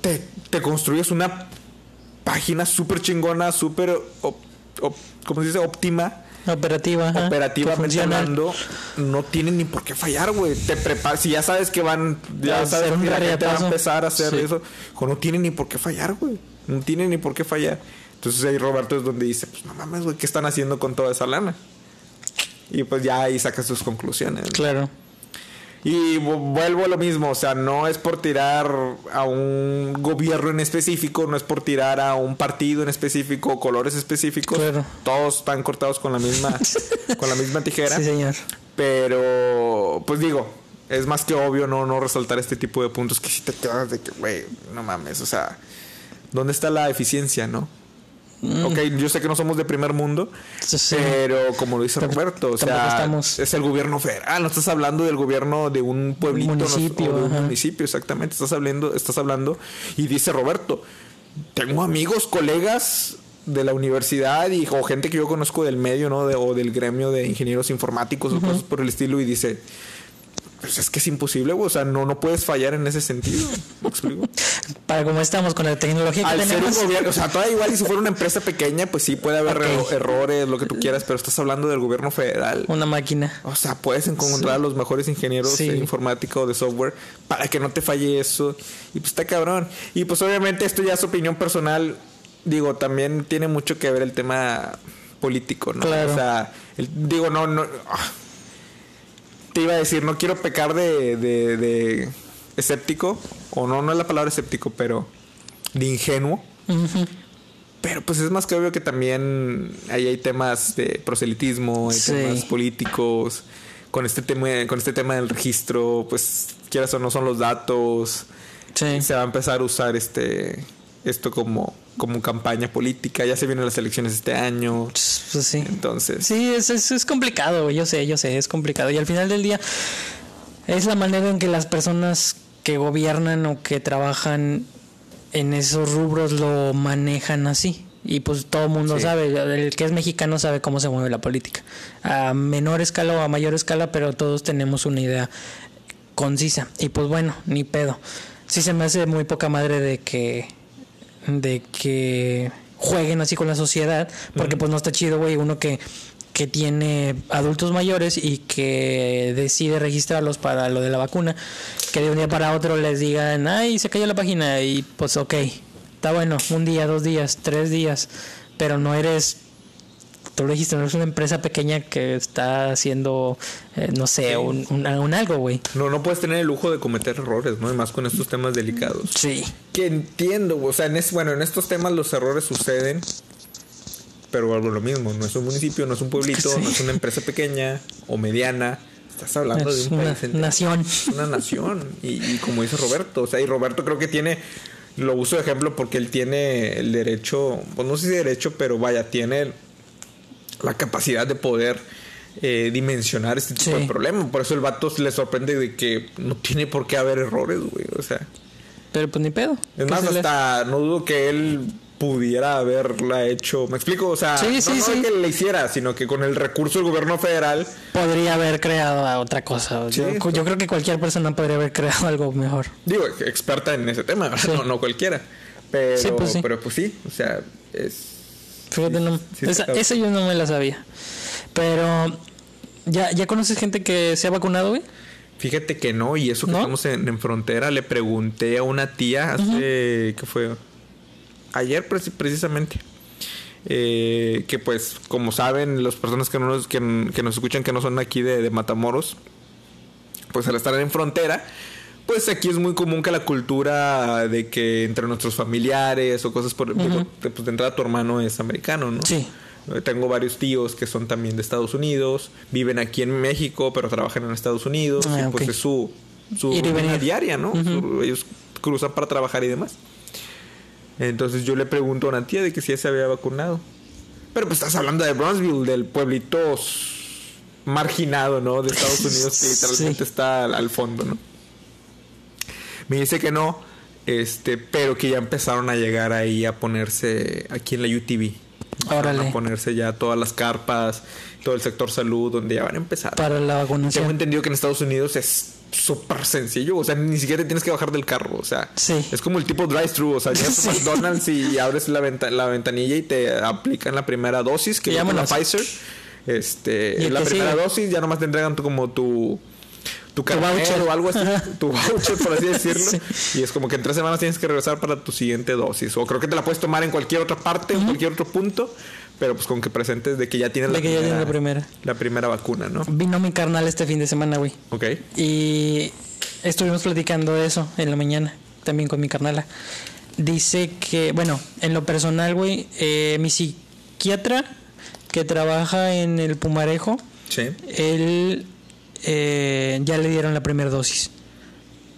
Te, te construyes una página súper chingona, súper, ¿cómo se dice? Óptima. Operativa. que Operativamente hablando, no tienen ni por qué fallar, güey. Te preparas, si ya sabes que van, ya Va a sabes que la gente va a empezar a hacer Sí. eso, no tienen ni por qué fallar, güey. No tienen ni por qué fallar. Entonces ahí Roberto es donde dice, pues no mames, güey, ¿qué están haciendo con toda esa lana? Y pues ya ahí sacas sus conclusiones. ¿no? Y vu- vuelvo a lo mismo, o sea, no es por tirar a un gobierno en específico, no es por tirar a un partido en específico, colores específicos. Claro. Todos están cortados con la misma, con la misma tijera. Sí, señor. Pero, pues digo, es más que obvio no, no resaltar este tipo de puntos que si te quedas de que, güey, no mames, o sea, ¿dónde está la eficiencia, no? Ok, yo sé que no somos de primer mundo, Sí, sí. pero como lo dice Roberto, o sea, estamos- es el gobierno federal, no estás hablando del gobierno de un pueblito no- o de un municipio, exactamente, estás hablando, estás hablando, y dice Roberto, tengo amigos, colegas de la universidad y o gente que yo conozco del medio, ¿no? De- o del gremio de ingenieros informáticos o cosas por el estilo y dice, pues es que es imposible, güey, o sea, no, no puedes fallar en ese sentido. ¿Me explico? Para como estamos con la tecnología que Al ser un tenemos. gobierno, o sea, todavía igual si fuera una empresa pequeña, pues sí puede haber errores, lo que tú quieras, pero estás hablando del gobierno federal. Una máquina. O sea, puedes encontrar a los mejores ingenieros Sí. de informática o de software para que no te falle eso. Y pues está cabrón. Y pues obviamente esto ya es opinión personal. Digo, también tiene mucho que ver el tema político, ¿no? Claro. O sea, el- digo, no, no. ah. Te iba a decir, no quiero pecar de, de, de escéptico, o no, no es la palabra escéptico, pero de ingenuo. Pero pues es más que obvio que también ahí hay temas de proselitismo, hay Sí. temas políticos, con este tema, con este tema del registro, pues quieras o no son los datos, Sí. se va a empezar a usar este esto como, como campaña política, ya se vienen las elecciones este año, Pues sí. entonces Sí, es, es, es complicado, yo sé, yo sé, es complicado. Y al final del día es la manera en que las personas que gobiernan o que trabajan en esos rubros lo manejan así. Y pues todo el mundo Sí. sabe, el que es mexicano sabe cómo se mueve la política. A menor escala o a mayor escala, pero todos tenemos una idea concisa. Y pues bueno, ni pedo. Sí se me hace muy poca madre de que de que jueguen así con la sociedad, porque pues no está chido, güey, uno que que tiene adultos mayores y que decide registrarlos para lo de la vacuna, que de un día para otro les digan, ay, se cayó la página y pues ok, está bueno, un día, dos días, tres días, pero no eres tú lo dijiste, no es una empresa pequeña que está haciendo, eh, no sé, un, un, un algo, güey. no, no puedes tener el lujo de cometer errores, ¿no? Y más con estos temas delicados. Sí. Que entiendo, o sea, en es, bueno, en estos temas los errores suceden, pero algo lo mismo, no es un municipio, no es un pueblito, Sí. no es una empresa pequeña o mediana, estás hablando Es de un una país nación. Es una nación, y, y como dice Roberto, o sea, y Roberto creo que tiene, lo uso de ejemplo porque él tiene el derecho, pues no sé si derecho, pero vaya, tiene la capacidad de poder eh, dimensionar este tipo Sí. de problemas, por eso el vato le sorprende de que no tiene por qué haber errores, güey, o sea... Pero pues ni pedo. Es ¿Qué más, se le- hasta no dudo que él pudiera haberla hecho. ¿Me explico? O sea, Sí, no, sí, no sí. que le hiciera, sino que con el recurso del gobierno federal. podría haber creado a otra cosa. Yo, creo que cualquier persona podría haber creado algo mejor. Digo, experta en ese tema. No, no cualquiera. Pero, pues pero pues sí, o sea, es. Fíjate, no, sí, esa, yo no me la sabía. Pero, ¿ya, ¿ya conoces gente que se ha vacunado, güey? Fíjate que no, y eso que ¿No? estamos en, en frontera, le pregunté a una tía hace. ¿Qué fue? Ayer preci- precisamente. Eh, que pues, como saben, las personas que, no nos, que, que nos escuchan que no son aquí de, de Matamoros, pues al estar en frontera, pues aquí es muy común que la cultura de que entre nuestros familiares o cosas por... digo, pues de entrada tu hermano es americano, ¿no? Sí. Eh, Tengo varios tíos que son también de Estados Unidos, viven aquí en México, pero trabajan en Estados Unidos, Ah, y pues es su, su diaria, ¿no? Ellos cruzan para trabajar y demás. Entonces yo le pregunto a una tía de que si ya se había vacunado. Pero pues estás hablando de Bronzeville, del pueblito marginado, ¿no? De Estados Unidos que Sí. literalmente está al, al fondo, ¿no? Me dice que no. Este, pero que ya empezaron a llegar ahí a ponerse aquí en la UTV. Órale. A ponerse ya todas las carpas, todo el sector salud, donde ya van a empezar. Para la vacunación. Tengo entendido que en Estados Unidos es súper sencillo. O sea, ni siquiera te tienes que bajar del carro. O sea, Sí. es como el tipo drive-thru. O sea, llegas a. McDonald's y abres la, venta- la ventanilla y te aplican la primera dosis, que es la. Pfizer. Este, la primera sigue. dosis ya nomás te entregan tu- como tu tu carnet voucher. o algo así, tu voucher por así decirlo, Sí. y es como que en tres semanas tienes que regresar para tu siguiente dosis, o creo que te la puedes tomar en cualquier otra parte, en cualquier otro punto, pero pues con que presentes de que ya tienes De la, que ya primera, tienes la primera. la primera vacuna, ¿no? Vino mi carnal este fin de semana, güey. Ok. Y estuvimos platicando de eso en la mañana, también con mi carnala. Dice que, bueno, en lo personal, güey, eh, mi psiquiatra que trabaja en el Pumarejo, Sí. él eh, ya le dieron la primera dosis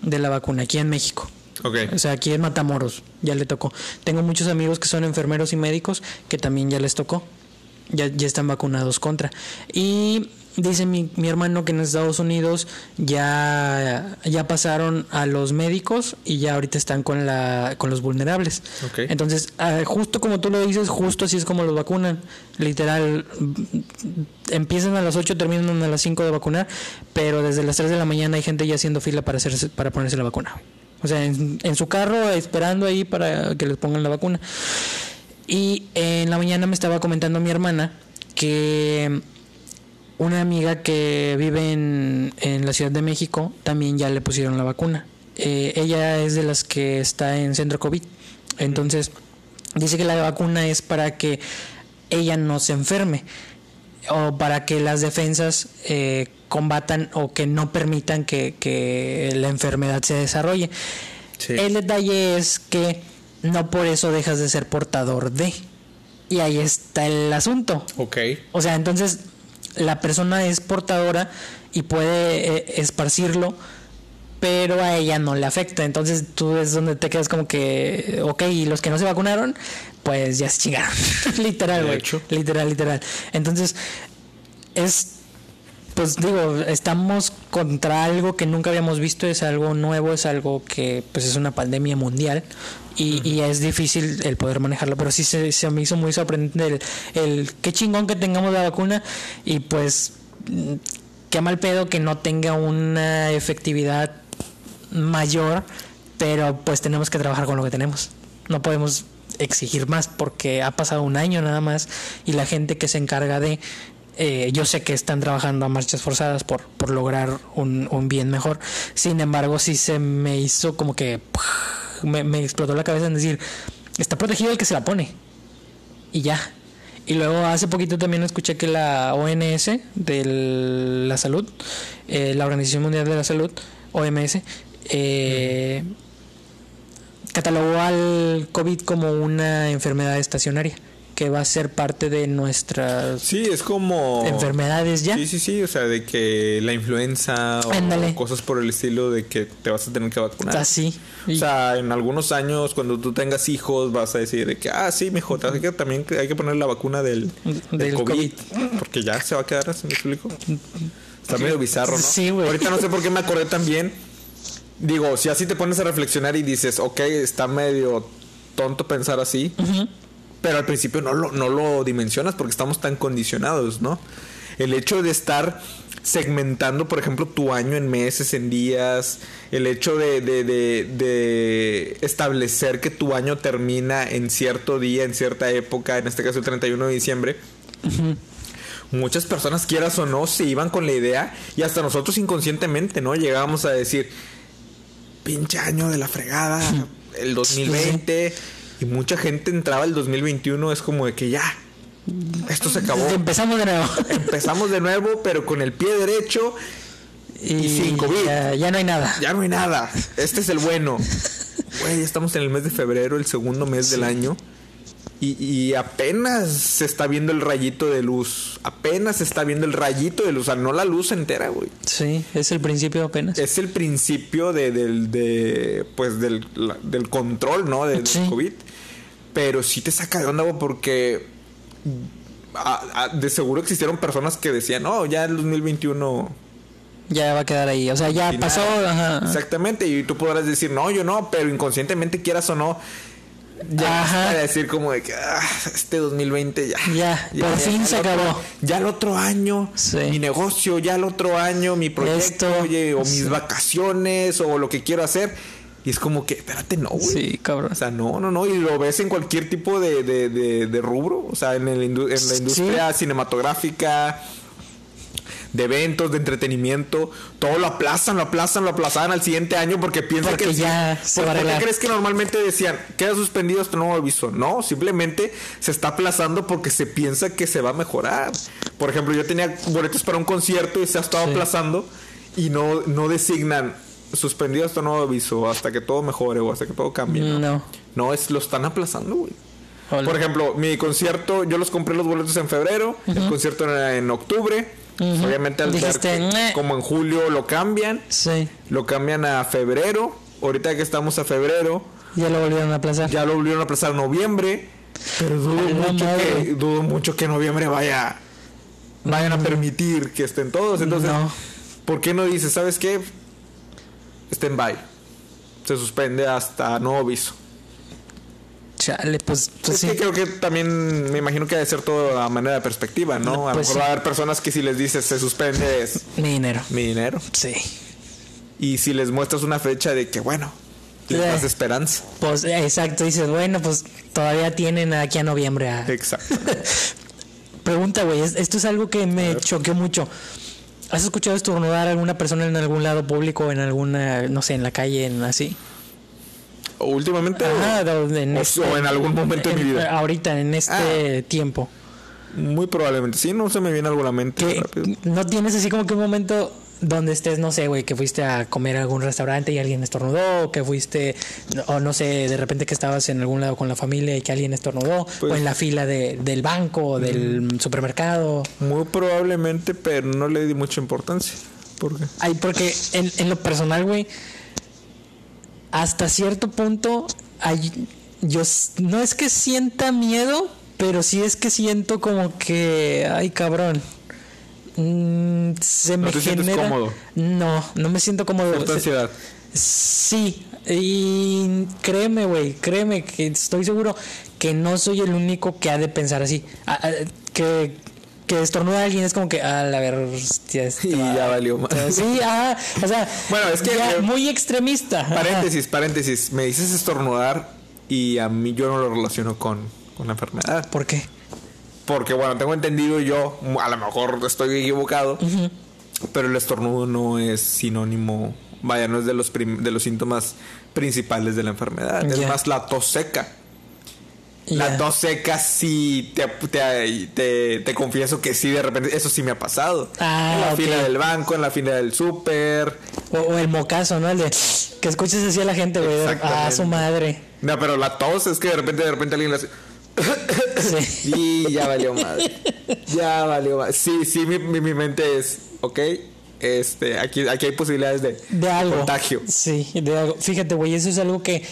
de la vacuna aquí en México. O sea, aquí en Matamoros ya le tocó. Tengo muchos amigos que son enfermeros y médicos que también ya les tocó. Ya, ya están vacunados contra. Y dice mi, mi hermano que en Estados Unidos ya, ya pasaron a los médicos y ya ahorita están con, la, con los vulnerables. Ok. Entonces, ah, justo como tú lo dices, justo así es como los vacunan. Literal, empiezan a las 8, terminan a las 5 de vacunar, pero desde las 3 de la mañana hay gente ya haciendo fila para, hacerse, para ponerse la vacuna. O sea, en, en su carro esperando ahí para que les pongan la vacuna. Y en la mañana me estaba comentando mi hermana que una amiga que vive en, en la Ciudad de México también ya le pusieron la vacuna. Eh, ella es de las que está en centro COVID. Entonces, dice que la vacuna es para que ella no se enferme o para que las defensas eh, combatan o que no permitan que, que la enfermedad se desarrolle. Sí. El detalle es que no por eso dejas de ser portador de. Y ahí está el asunto. Ok. O sea, entonces la persona es portadora y puede eh, esparcirlo, pero a ella no le afecta. Entonces tú es donde te quedas como que, ok, y los que no se vacunaron, pues ya se chingaron. literal, güey. Literal, literal. Entonces, es. Pues digo, estamos contra algo que nunca habíamos visto, es algo nuevo, es algo que pues es una pandemia mundial y, y es difícil el poder manejarlo, pero sí se, se me hizo muy sorprendente el, el qué chingón que tengamos la vacuna y pues qué mal pedo que no tenga una efectividad mayor, pero pues tenemos que trabajar con lo que tenemos. No podemos exigir más porque ha pasado un año nada más y la gente que se encarga de eh, yo sé que están trabajando a marchas forzadas por, por lograr un, un bien mejor. Sin embargo, sí se me hizo como que me, me explotó la cabeza en decir, está protegido el que se la pone. Y ya. Y luego hace poquito también escuché que la ONS de la salud, eh, la Organización Mundial de la Salud, OMS, eh, catalogó al COVID como una enfermedad estacionaria que va a ser parte de nuestras Sí, es como... enfermedades ya. Sí, sí, sí, o sea, de que la influenza o Ándale. cosas por el estilo de que te vas a tener que vacunar. Así. O sea, en algunos años, cuando tú tengas hijos, vas a decir de que, ah, sí, mijo, que también hay que poner la vacuna del, del, Del COVID, Porque ya se va a quedar así, ¿me explico? Está medio bizarro, ¿no? Sí, güey. Ahorita no sé por qué me acordé también. Digo, si así te pones a reflexionar y dices, ok, está medio tonto pensar así. Pero al principio no lo, no lo dimensionas porque estamos tan condicionados, ¿no? El hecho de estar segmentando, por ejemplo, tu año en meses, en días, el hecho de, de, de, de establecer que tu año termina en cierto día, en cierta época, en este caso el 31 de diciembre. Muchas personas, quieras o no, se iban con la idea y hasta nosotros inconscientemente, ¿no? Llegábamos a decir, pinche año de la fregada, el 2020. Y mucha gente entraba el 2021, es como de que ya, esto se acabó. Empezamos de nuevo. Empezamos de nuevo, pero con el pie derecho, y sin COVID. Ya, ya no hay nada. ya no hay nada. Este es el bueno. Güey, estamos en el mes de febrero, el segundo mes del año. Y, y apenas se está viendo el rayito de luz. Apenas se está viendo el rayito de luz. O sea, no la luz entera, güey. Sí, es el principio apenas. Es el principio de, del, de, pues del, la- del control, ¿no? De- Del. COVID. Pero sí te saca de onda, güey, porque a- a- de seguro existieron personas que decían, no, ya el 2021 ya va a quedar ahí. O sea, ya pasó. Ajá. Exactamente, y tú podrás decir, no, yo no, pero inconscientemente quieras o no, ya Ajá. vas a decir como de que "Ah, este 2020 ya. Ya, por fin se otro- acabó. Ya el otro año, Sí. mi negocio, ya el otro año, mi proyecto, Esto, oye, o mis sí. vacaciones, o lo que quiero hacer. Y es como que, espérate, no, güey. Sí, cabrón. O sea, no, no, no. Y lo ves en cualquier tipo de, de, de- de rubro. O sea, en, el en la Sí. industria cinematográfica, de eventos, de entretenimiento. Todo lo aplazan, lo aplazan, lo aplazan al siguiente año porque piensan Porque que ya se va a ¿Por qué crees que normalmente decían, queda suspendido hasta nuevo aviso? No, simplemente se está aplazando porque se piensa que se va a mejorar. Por ejemplo, yo tenía boletos para un concierto y se ha estado Sí. aplazando y no, no designan suspendido hasta nuevo aviso, hasta que todo mejore o hasta que todo cambie. No, No. no es, lo están aplazando, güey. Hola. Por ejemplo, mi concierto, yo los compré los boletos en febrero, el concierto era en octubre. Obviamente al Dijiste, como en julio lo cambian, Sí. lo cambian a febrero. Ahorita que estamos a febrero, Ya lo volvieron a aplazar. ya lo volvieron a aplazar a noviembre. Pero dudo mucho, madre. que, dudo mucho que noviembre vaya vayan a permitir que estén todos. Entonces, No. ¿por qué no dices, sabes qué? Stand by. Se suspende hasta nuevo aviso. Chale, pues, pues es sí. que creo que también me imagino que debe ser todo a manera de perspectiva, ¿no? A lo Pues mejor sí. va a haber personas que si les dices se suspende es Mi dinero. mi dinero. Sí. Y si les muestras una fecha de que, bueno, les Eh. das esperanza. Pues eh, exacto, dices, bueno, pues todavía tienen aquí a noviembre a... Exacto. Pregunta, güey, es- esto es algo que me choqueó mucho. ¿Has escuchado estornudar a alguna persona en algún lado público, en alguna, no sé, en la calle, en así? Últimamente. Ajá, o en, o- este- o en algún momento de mi vida. Ahorita, en este tiempo. Muy probablemente. Sí, no se me viene algo a la mente. Rápido. no tienes así como que un momento donde estés, no sé, güey, que fuiste a comer a algún restaurante y alguien estornudó, o que fuiste, o no sé, de repente que estabas en algún lado con la familia y que alguien estornudó, Pues- o en la fila de, del banco, o del supermercado. Muy probablemente, pero no le di mucha importancia. ¿Por qué? Ay, porque en, en lo personal, güey, hasta cierto punto, hay, yo no es que sienta miedo, pero sí es que siento como que, ay, cabrón. Mm, se me te sientes genera. cómodo? No, no me siento cómodo. Cierta ansiedad. Sí, y créeme, güey, créeme que estoy seguro que no soy el único que ha de pensar así. Ah, ah, que, que estornuda a alguien es como que, a la ver, hostia, este Y ya valió más. Sí, ajá, o sea, Bueno, es que, ya eh, muy extremista. Paréntesis, paréntesis. Me dices estornudar y a mí yo no lo relaciono con, con la enfermedad. ¿Por qué? Porque, bueno, tengo entendido yo, a lo mejor estoy equivocado, pero el estornudo no es sinónimo, vaya, no es de los, de los síntomas principales de la enfermedad. Es más la tos seca. La tos seca sí, te, te, te- te confieso que sí, de repente, eso sí me ha pasado. Ah, en la fila del banco, en la fila del súper. O, o el mocazo, ¿no? El de que escuches así a la gente, güey. de, Exactamente. A su madre. No, pero la tos es que de repente, de repente alguien le hace... Sí. Y ya valió madre. Ya valió madre. Sí, sí, mi, mi, mi mente es, ok, este, aquí, aquí hay posibilidades de, De algo. contagio. Sí, de algo. Fíjate, güey, eso es algo que,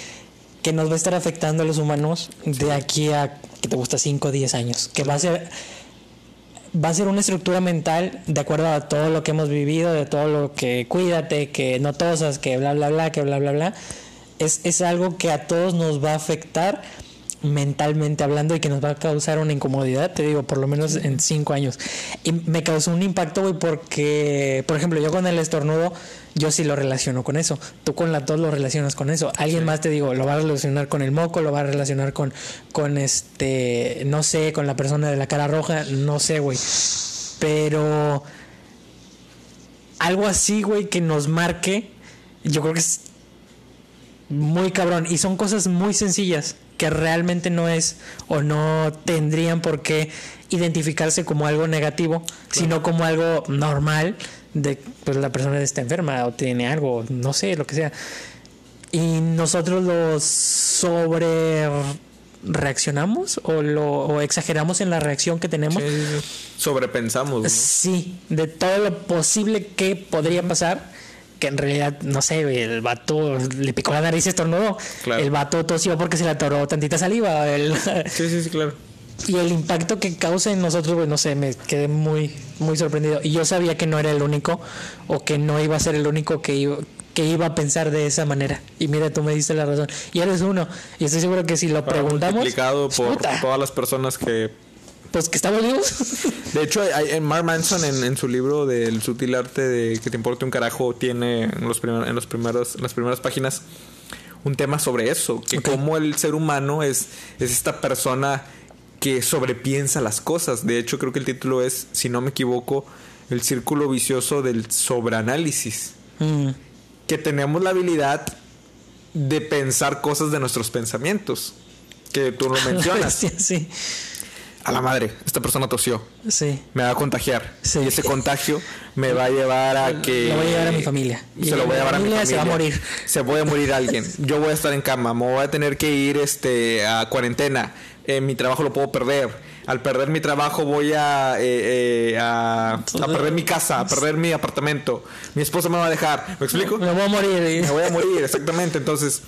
que nos va a estar afectando a los humanos de aquí a, que te gusta, 5 o 10 años. Que va a ser va a ser una estructura mental de acuerdo a todo lo que hemos vivido, de todo lo que cuídate, que no tosas, que bla, bla, bla, que bla, bla, bla. Es, es algo que a todos nos va a afectar mentalmente hablando y que nos va a causar una incomodidad, te digo, por lo menos en cinco años. Y me causó un impacto, güey, porque, por ejemplo, yo con el estornudo, yo sí lo relaciono con eso. Tú con la tos lo relacionas con eso. Alguien más te digo, lo va a relacionar con el moco, lo va a relacionar con, con este, no sé, con la persona de la cara roja, no sé, güey. Pero algo así, güey, que nos marque, yo creo que es muy cabrón. Y son cosas muy sencillas que realmente no es o no tendrían por qué identificarse como algo negativo, sino como algo normal de pues la persona está enferma o tiene algo, no sé, lo que sea. Y nosotros lo sobre reaccionamos o lo o exageramos en la reacción que tenemos. Sí. Sobrepensamos. ¿no? Sí, de todo lo posible que podría pasar, que en realidad, no sé, el vato le picó la nariz y estornudó. Claro. El vato tosió porque se le atoró tantita saliva. el- Sí, sí, sí, claro. y el impacto que causa en nosotros, pues no sé, me quedé muy, muy sorprendido. Y yo sabía que no era el único, o que no iba a ser el único que iba, que iba a pensar de esa manera. Y mira, tú me diste la razón. Y eres uno. Y estoy seguro que si lo preguntamos. Multiplicado por puta, todas las personas que. Pues que estamos vivos. De hecho, hay- en Mark Manson, en, en su libro del sutil arte de que te importe un carajo, tiene en, los primer- en, los primeros, en las primeras páginas un tema sobre eso. Que cómo el ser humano es, es esta persona que sobrepiensa las cosas. De hecho, creo que el título es, si no me equivoco, El círculo vicioso del sobreanálisis. Mm, que tenemos la habilidad de pensar cosas de nuestros pensamientos. Que tú lo mencionas. sí. A la madre, esta persona tosió. Sí. Me va a contagiar. Sí. Y ese contagio me va a llevar a que. Lo voy a llevar a mi familia. Se lo voy a llevar a mi familia se va a morir. Se puede morir alguien. Yo voy a estar en cama. Me voy a tener que ir este, a cuarentena. Eh, mi trabajo lo puedo perder. Al perder mi trabajo voy a, eh, eh, a, a perder mi casa, a perder mi apartamento. Mi esposa me va a dejar. ¿Me explico? Me voy a morir. Me voy a morir, exactamente. Entonces,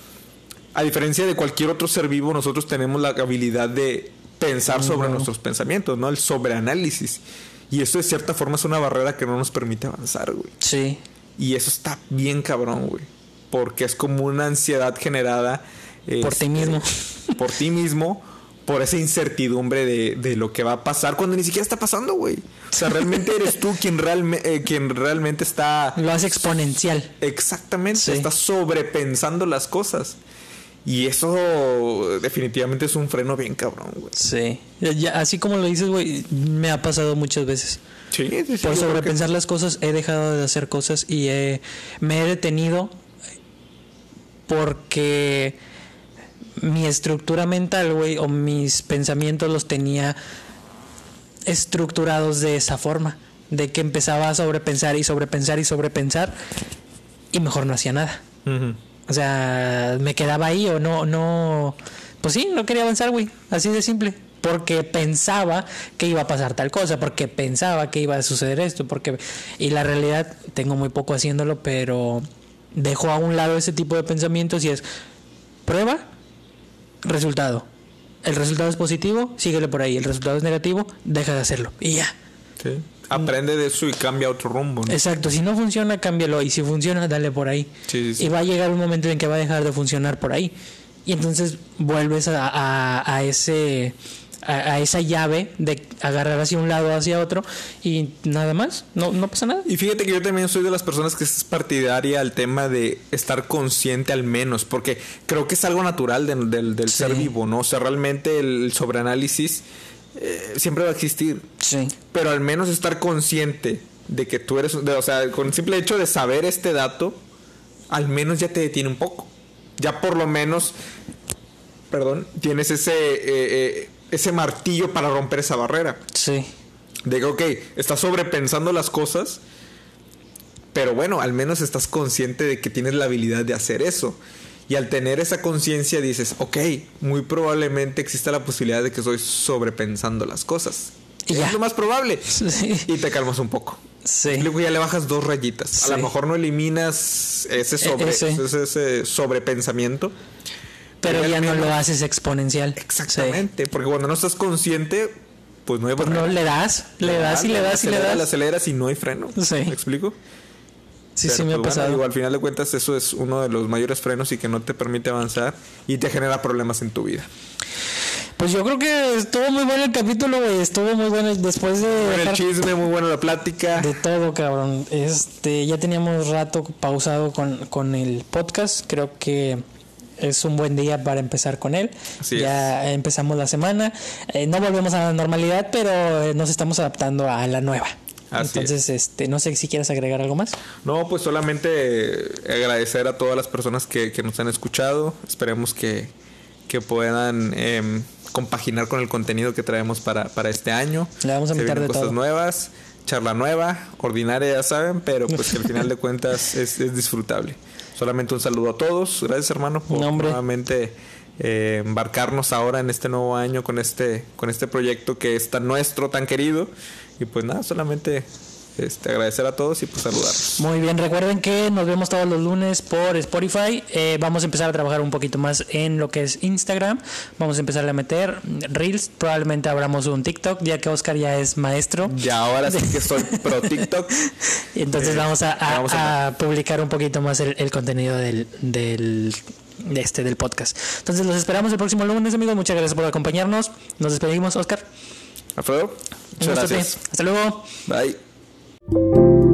a diferencia de cualquier otro ser vivo, nosotros tenemos la habilidad de pensar sobre nuestros pensamientos, ¿no? El sobreanálisis. Y eso de cierta forma es una barrera que no nos permite avanzar, güey. Sí. Y eso está bien cabrón, güey. Porque es como una ansiedad generada. Por ti este, mismo. Por ti mismo. Por esa incertidumbre de, de lo que va a pasar cuando ni siquiera está pasando, güey. O sea, realmente eres tú quien, realme- eh, quien realmente está Lo hace exponencial. Exactamente, Sí. estás sobrepensando las cosas. Y eso definitivamente es un freno bien cabrón, güey. Sí. Ya, así como lo dices, güey, me ha pasado muchas veces. Sí, sí, sí, Por sobrepensar las cosas he dejado de hacer cosas y he- me he detenido porque mi estructura mental, güey, o mis pensamientos los tenía estructurados de esa forma, de que empezaba a sobrepensar y sobrepensar y sobrepensar y mejor no hacía nada. Ujú. O sea, me quedaba ahí o no, no, pues sí, no quería avanzar, güey, así de simple. Porque pensaba que iba a pasar tal cosa, porque pensaba que iba a suceder esto, porque... Y la realidad, tengo muy poco haciéndolo, pero dejo a un lado ese tipo de pensamientos y es prueba, resultado. El resultado es positivo, síguele por ahí. El resultado es negativo, deja de hacerlo. Y ya. Sí. Aprende de eso y cambia otro rumbo, ¿no? Exacto, si no funciona, cámbialo. Y si funciona, dale por ahí. Sí, sí, sí. Y va a llegar un momento en que va a dejar de funcionar por ahí. Y entonces vuelves a, a- a ese a, a esa llave de agarrar hacia un lado hacia otro y nada más, no, no pasa nada. Y fíjate que yo también soy de las personas que es partidaria al tema de estar consciente al menos, porque creo que es algo natural de- del, del Sí. ser vivo, ¿no? O sea, realmente el sobreanálisis eh, siempre va a existir. Sí. pero al menos estar consciente de que tú eres, de- o sea, con el simple hecho de saber este dato, al menos ya te detiene un poco. Ya por lo menos, perdón, tienes ese, eh, eh, ese martillo para romper esa barrera. Sí. De que, ok, estás sobrepensando las cosas, pero bueno, al menos estás consciente de que tienes la habilidad de hacer eso. Y al tener esa conciencia dices, ok, muy probablemente exista la posibilidad de que estoy sobrepensando las cosas. Y es ya. lo más probable. Sí. Y te calmas un poco. Sí. Luego ya le bajas dos rayitas. A lo mejor no eliminas ese, sobre, ese. ese, ese sobrepensamiento. Pero ya no lo haces exponencial. Exactamente. Porque cuando no estás consciente, pues no hay Pues no barrera. le das, le das y le das y le das. aceleras y no hay freno. Sí. ¿Me explico? Sí, Pero, sí me ha pues, bueno, pasado. digo, al final de cuentas, eso es uno de los mayores frenos y que no te permite avanzar y te genera problemas en tu vida. Pues yo creo que estuvo muy bueno el capítulo, güey. Estuvo muy bueno después de Bueno, el chisme, muy buena la plática. de todo, cabrón. Este, ya teníamos rato pausado con, con el podcast. Creo que es un buen día para empezar con él. Así ya empezamos la semana. Eh, no volvemos a la normalidad, pero eh, nos estamos adaptando a la nueva. Así Entonces, este, no sé si quieres agregar algo más. No, pues solamente eh, agradecer a todas las personas que, que nos han escuchado. Esperemos que, que puedan em, compaginar con el contenido que traemos para, para este año. Le vamos a meter de cosas todo. nuevas, charla nueva, ordinaria, ya saben, pero pues que al final de cuentas es, es disfrutable. Solamente un saludo a todos. Gracias, hermano, por nuevamente eh, embarcarnos ahora en este nuevo año con este, con este proyecto que es tan nuestro, tan querido. Y pues nada, solamente este, agradecer a todos y pues saludarlos. Muy bien, recuerden que nos vemos todos los lunes por Spotify. Eh, vamos a empezar a trabajar un poquito más en lo que es Instagram. Vamos a empezar a meter Reels. Probablemente abramos un TikTok, ya que Oscar ya es maestro. Ya ahora sí que soy pro TikTok. Entonces Eh, vamos, a, a- vamos a- a publicar un poquito más el, el contenido del, del, de este, del podcast. Entonces los esperamos el próximo lunes, amigos. Muchas gracias por acompañarnos. Nos despedimos, Oscar. Alfredo, muchas gracias. Hasta luego. Bye.